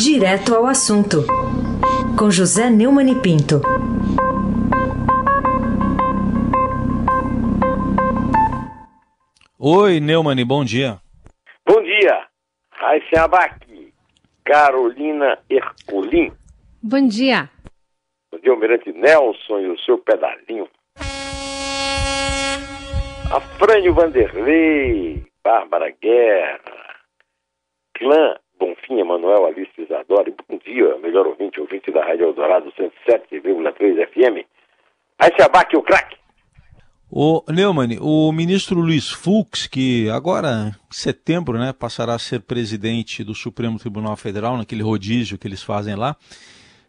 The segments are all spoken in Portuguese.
Direto ao assunto, com José Neumann e Pinto. Oi, Neumann, bom dia. Bom dia. Raíssa Abac, Carolina Herculin. Bom dia. Bom dia, Almirante Nelson e o seu pedalinho. Afrânio Vanderlei, Bárbara Guerra, Clã Bonfim, Emanuel Alice Isadora. Bom dia, melhor ouvinte, ouvinte da Rádio Eldorado 107,3 FM. Aí se abaque o craque. O Neumann, o ministro Luiz Fux, que agora em setembro né, passará a ser presidente do Supremo Tribunal Federal, naquele rodízio que eles fazem lá,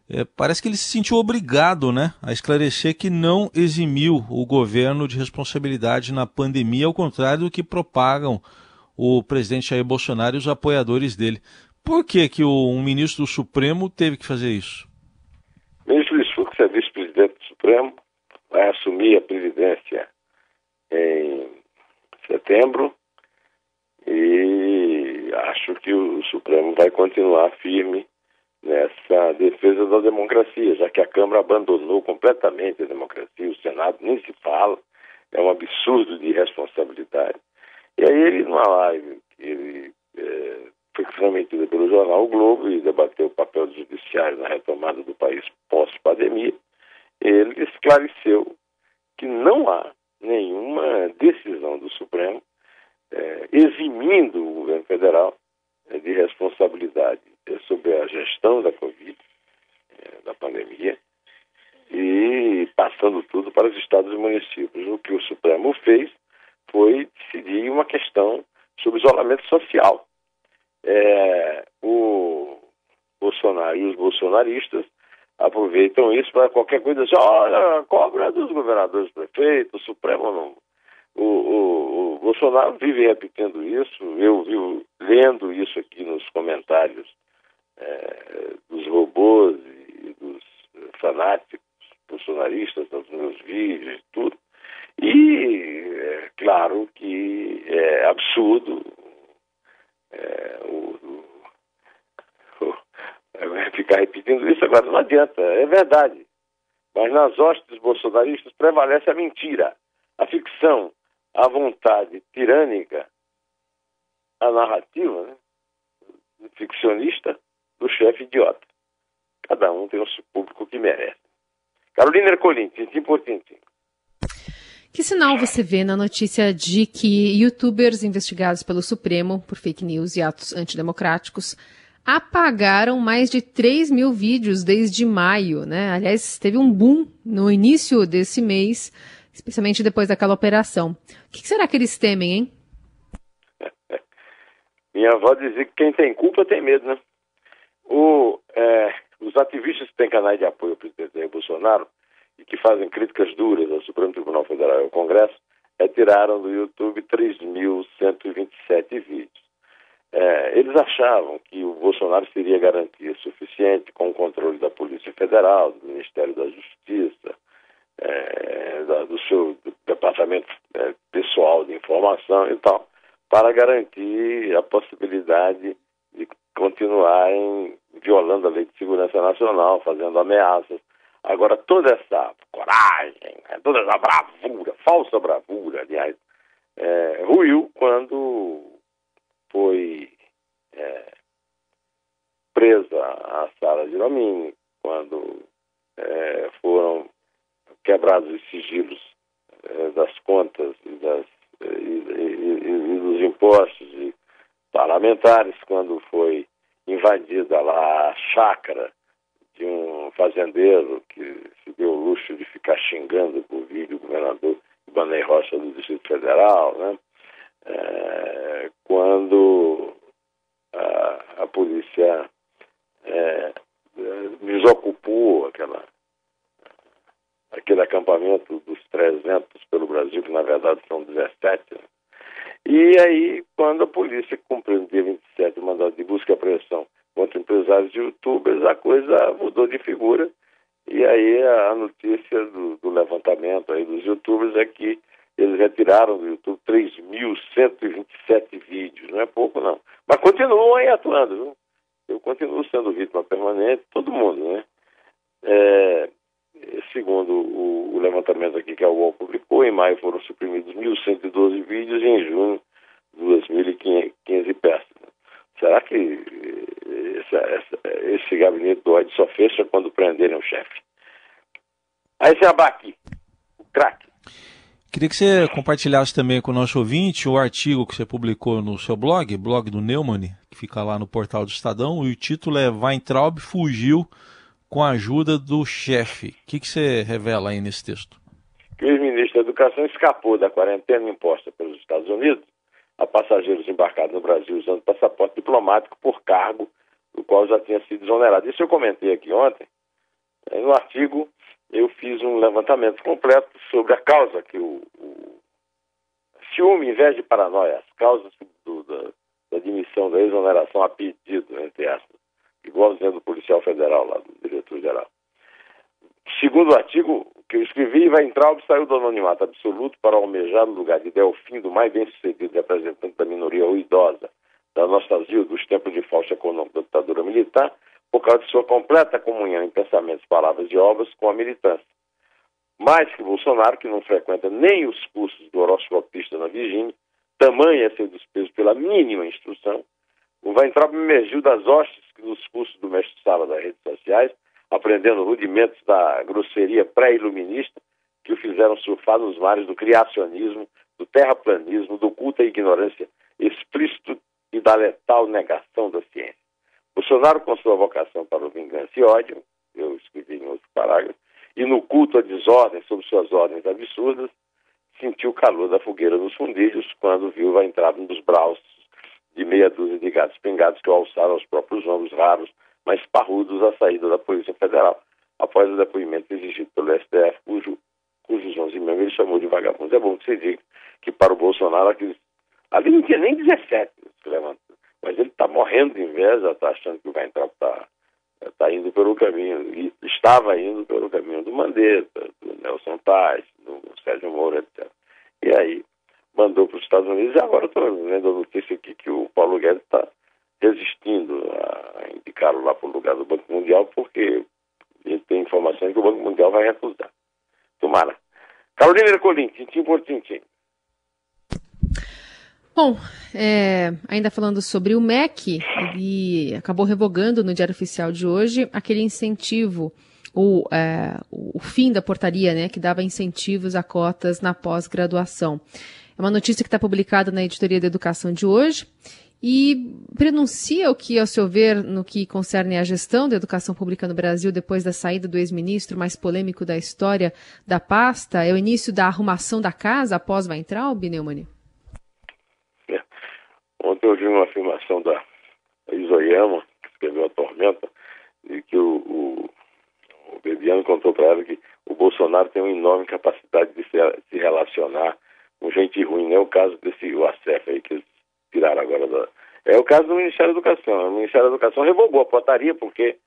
é, parece que ele se sentiu obrigado né, a esclarecer que não eximiu o governo de responsabilidade na pandemia, ao contrário do que propagam o presidente Jair Bolsonaro e os apoiadores dele. Por que, que o, um ministro do Supremo teve que fazer isso? O ministro Luiz Fux é vice-presidente do Supremo, vai assumir a presidência em setembro e acho que o Supremo vai continuar firme nessa defesa da democracia, já que a Câmara abandonou completamente a democracia, o Senado nem se fala, é um absurdo de irresponsabilidade. E aí ele, numa live, ele é, foi transmitida pelo jornal o Globo e debateu o papel do judiciário na retomada do país pós-pandemia, ele esclareceu que não há nenhuma decisão do Supremo é, eximindo o governo federal é, de responsabilidade sobre a gestão da Covid, é, da pandemia, e passando tudo para os estados e municípios. O que o Supremo fez foi decidir uma questão sobre isolamento social. É, o Bolsonaro e os bolsonaristas aproveitam isso para qualquer coisa, assim, olha, cobra dos governadores prefeitos, Supremo não. O, o, o, Bolsonaro vive repetindo isso, eu vivo lendo isso aqui nos comentários é, dos robôs e dos fanáticos bolsonaristas nos meus vídeos e tudo. E é claro que é absurdo é, o, o, ficar repetindo isso agora não adianta, é verdade. Mas nas hostes bolsonaristas prevalece a mentira, a ficção, a vontade tirânica, a narrativa né, ficcionista do chefe idiota. Cada um tem o seu público que merece. Carolina Ercolim, tintim por tintim. Que sinal você vê na notícia de que youtubers investigados pelo Supremo por fake news e atos antidemocráticos apagaram mais de 3 mil vídeos desde maio, né? Aliás, teve um boom no início desse mês, especialmente depois daquela operação. O que será que eles temem, hein? Minha avó dizia que quem tem culpa tem medo, né? O, é, os ativistas que têm canais de apoio ao presidente Bolsonaro e que fazem críticas duras ao Supremo Tribunal Federal e ao Congresso retiraram do YouTube 3.127 vídeos. É, eles achavam que o Bolsonaro seria garantia suficiente com o controle da Polícia Federal, do Ministério da Justiça, é, da, do seu departamento é, pessoal de informação e tal, para garantir a possibilidade de continuarem violando a Lei de Segurança Nacional, fazendo ameaças. Agora, toda essa coragem, né, toda essa bravura, falsa bravura, aliás, é, ruiu quando foi é, presa a Sara Giromini, quando é, foram quebrados os sigilos é, das contas e, das, e, e, e, dos impostos e parlamentares, quando foi invadida lá a chácara de um fazendeiro que se deu o luxo de ficar xingando por vídeo o governador Ibanei Rocha do Distrito Federal, né? É, quando a, a polícia é, desocupou aquela, acampamento dos 300 pelo Brasil, que na verdade são 17. Né? E aí, quando a polícia cumpriu no dia 27 o mandato de busca e apreensão contra empresários de youtubers, a coisa mudou de figura. E aí a notícia do, do levantamento aí dos youtubers é que eles retiraram do YouTube 3.127 vídeos, não é pouco não. Mas continuam aí atuando, viu? eu continuo sendo vítima permanente, todo mundo, né? É, segundo o, o, levantamento aqui que a UOL publicou, em maio foram suprimidos 1.112 vídeos e em junho 2.015 peças. Será que essa, essa, esse gabinete do ódio só fecha quando prenderem o chefe? Aí se abaque, o craque. Queria que você compartilhasse também com o nosso ouvinte o artigo que você publicou no seu blog, blog do Neumann, que fica lá no portal do Estadão, e o título é Weintraub fugiu com a ajuda do chefe. O que, que você revela aí nesse texto? Que o ex-ministro da Educação escapou da quarentena imposta pelos Estados Unidos a passageiros embarcados no Brasil usando passaporte diplomático por cargo do qual já tinha sido exonerado. Isso eu comentei aqui ontem. No artigo eu fiz um levantamento completo sobre a causa que o, o ciúme, inveja de paranoia, as causas do, da, da admissão da exoneração a pedido, entre aspas, igualzinho do policial federal lá, do diretor-geral. Segundo o artigo que eu escrevi, Weintraub saiu do anonimato absoluto para almejar no lugar de Delfim, do mais bem-sucedido representante da minoria ou idosa, da nostalgia dos tempos de falso econômico da ditadura militar, por causa de sua completa comunhão em pensamentos, palavras e obras com a militância. Mais que Bolsonaro, que não frequenta nem os cursos do horoscopista na Virgínia, tamanho é seu desprezo pela mínima instrução, o Weintraub emergiu das hostes dos cursos do mestre-sala das redes sociais, aprendendo rudimentos da grosseria pré-iluminista que o fizeram surfar nos mares do criacionismo, do terraplanismo, do culto à ignorância explícito e da letal negação da ciência. Bolsonaro, com sua vocação para o vingança e ódio, eu escrevi em outro parágrafo, e no culto à desordem sob suas ordens absurdas, sentiu o calor da fogueira nos fundilhos quando viu a entrada dos braços de meia dúzia de gatos pingados que o alçaram aos próprios ombros raros, mas parrudos à saída da Polícia Federal, após o depoimento exigido pelo STF, cujo, cujos 11 membros ele chamou de vagabundos. É bom que você diga que para o Bolsonaro aqueles, ali não tinha nem 17 se levantou mas ele está morrendo de inveja, está achando que vai entrar, está tá indo pelo caminho, e estava indo pelo caminho do Mandetta, do Nelson Tais, do Sérgio Moro, etc. E aí mandou para os Estados Unidos e agora estou vendo a notícia aqui que o Paulo Guedes está resistindo a indicá-lo lá para o lugar do Banco Mundial, porque ele tem informações que o Banco Mundial vai recusar. Tomara. Carolina Ercolim, tintim por tintim. Bom, é, ainda falando sobre o MEC, ele acabou revogando no Diário Oficial de hoje aquele incentivo, o, é, o fim da portaria, né, que dava incentivos a cotas na pós-graduação. É uma notícia que está publicada na editoria da Educação de hoje e prenuncia o que, ao seu ver, no que concerne à gestão da educação pública no Brasil depois da saída do ex-ministro mais polêmico da história da pasta, é o início da arrumação da casa após Weintraub, Neumann? Ontem eu vi uma afirmação da Isoyama, que escreveu A Tormenta, e que o, o, o Bebiano contou para ela que o Bolsonaro tem uma enorme capacidade de se, se relacionar com gente ruim. Não é o caso desse o ACEF aí que eles tiraram agora da. É o caso do Ministério da Educação. O Ministério da Educação revogou a portaria porque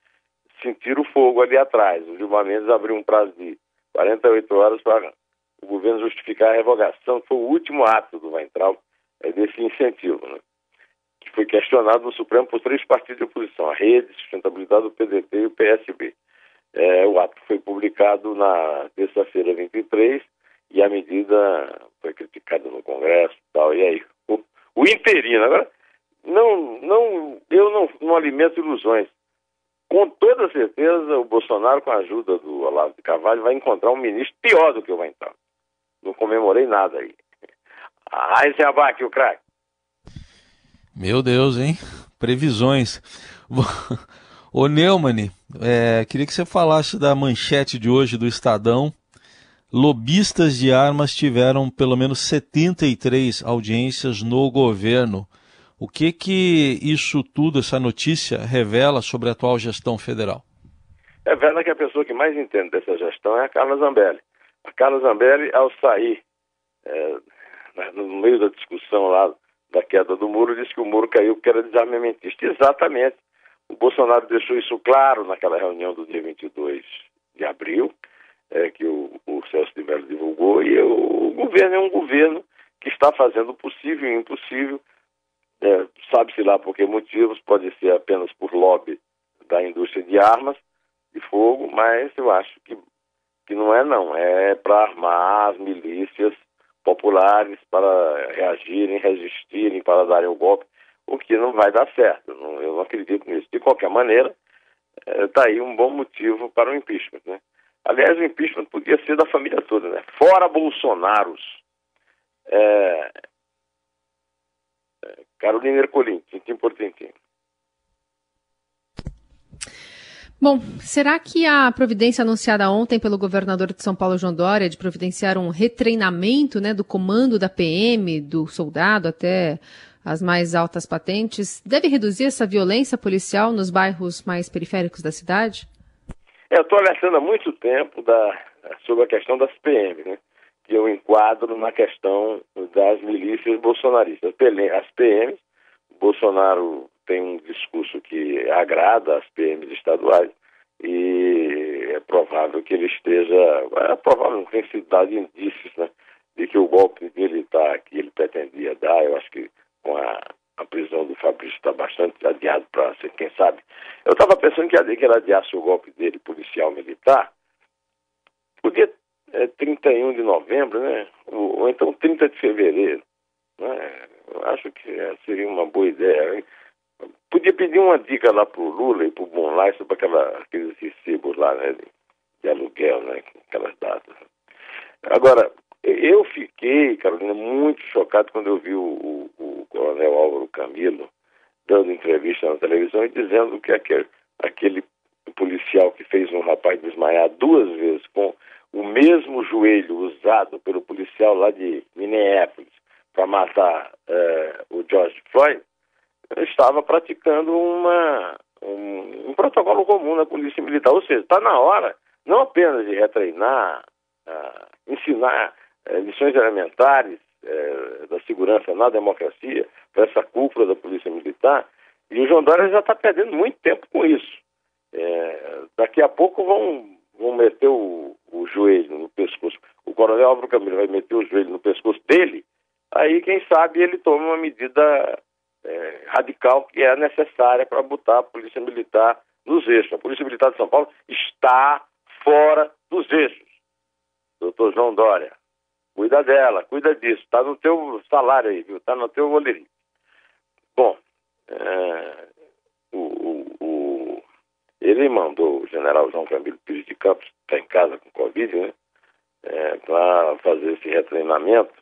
sentiram fogo ali atrás. O Gilmar Mendes abriu um prazo de 48 horas para o governo justificar a revogação, foi o último ato do Weintraub é desse incentivo, né? que foi questionado no Supremo por três partidos de oposição, a Rede, Sustentabilidade do PDT e o PSB. É, o ato foi publicado na terça-feira 23 e a medida foi criticada no Congresso e tal. E aí, o, interino, agora, não, não, eu não, não alimento ilusões. Com toda certeza, o Bolsonaro, com a ajuda do Olavo de Carvalho, vai encontrar um ministro pior do que o entrar. Não comemorei nada aí. Ah, esse abaque, o craque. Meu Deus, hein? Previsões. Ô Neumann, é, queria que você falasse da manchete de hoje do Estadão. Lobistas de armas tiveram pelo menos 73 audiências no governo. O que que isso tudo, essa notícia, revela sobre a atual gestão federal? Revela que a pessoa que mais entende dessa gestão é a Carla Zambelli. A Carla Zambelli, ao sair é, né, no meio da discussão lá da queda do muro, disse que o muro caiu porque era desarmamentista. Exatamente. O Bolsonaro deixou isso claro naquela reunião do dia 22 de abril, é, que o, o Celso de Mello divulgou, e o, o governo é um governo que está fazendo o possível e o impossível É, Sabe-se lá por que motivos, pode ser apenas por lobby da indústria de armas de fogo, mas eu acho que, que não é não, é para armar as milícias populares para reagirem, resistirem, para darem o golpe, o que não vai dar certo. eu não acredito nisso. De qualquer maneira, está é, aí um bom motivo para o impeachment. Né? Aliás, o impeachment podia ser da família toda, né? Fora Bolsonaros. É... é Carolina Ercolim, tintim por tintim. Bom, será que a providência anunciada ontem pelo governador de São Paulo, João Dória, de providenciar um retreinamento né, do comando da PM, do soldado até as mais altas patentes, deve reduzir essa violência policial nos bairros mais periféricos da cidade? Eu estou alertando há muito tempo da, sobre a questão das PM, né? que eu enquadro na questão das milícias bolsonaristas. As PMs, Bolsonaro tem um discurso que agrada às PMs estaduais e é provável que ele esteja, é provável, tem sido dado indícios né, de que o golpe militar que ele pretendia dar, eu acho que com a, a prisão do Fabrício está bastante adiado para ser, quem sabe. Eu estava pensando que, que ele adiasse o golpe dele policial militar, podia é, 31 de novembro, né? Ou, ou, então 30 de fevereiro. Né? Eu acho que é, seria uma boa ideia. Hein? Podia pedir uma dica lá pro Lula e pro Bonlai sobre aquela, aqueles recibos lá, né? De, de aluguel, né? Aquelas datas. Agora, eu fiquei, Carolina, muito chocado quando eu vi o, o, o Camilo dando entrevista na televisão e dizendo que aquele, aquele policial que fez um rapaz desmaiar duas vezes com o mesmo joelho usado pelo policial lá de Minneapolis para matar uh, o George Floyd, estava praticando uma, um, um, protocolo comum na polícia militar. Ou seja, está na hora não apenas de retreinar, uh, ensinar uh, lições elementares da segurança na democracia para essa cúpula da polícia militar, e o João Dória já está perdendo muito tempo com isso. daqui a pouco vão, vão meter o, o joelho no pescoço. O coronel Álvaro Camilo vai meter o joelho no pescoço dele, aí quem sabe ele toma uma medida é, radical que é necessária para botar a Polícia Militar nos eixos. A Polícia Militar de São Paulo está fora dos eixos. Doutor João Dória, cuida dela, cuida disso. Está no teu salário aí, viu? Está no teu boletim. Bom, é, o, o, o, ele mandou o general João Camilo Pires de Campos, está em casa com Covid, né? É, para fazer esse retreinamento.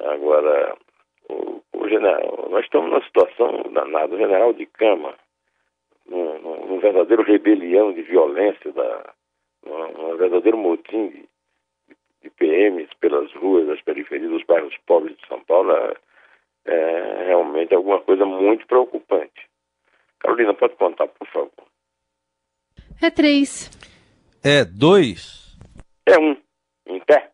Agora, o, o general, nós estamos numa situação danada. O general de cama, num, verdadeiro rebelião de violência, da, num, verdadeiro motim de, de, PMs pelas ruas das periferias dos bairros pobres de São Paulo, é, é realmente alguma coisa muito preocupante. Carolina, pode contar, por favor. É três. É dois. É um. Em pé.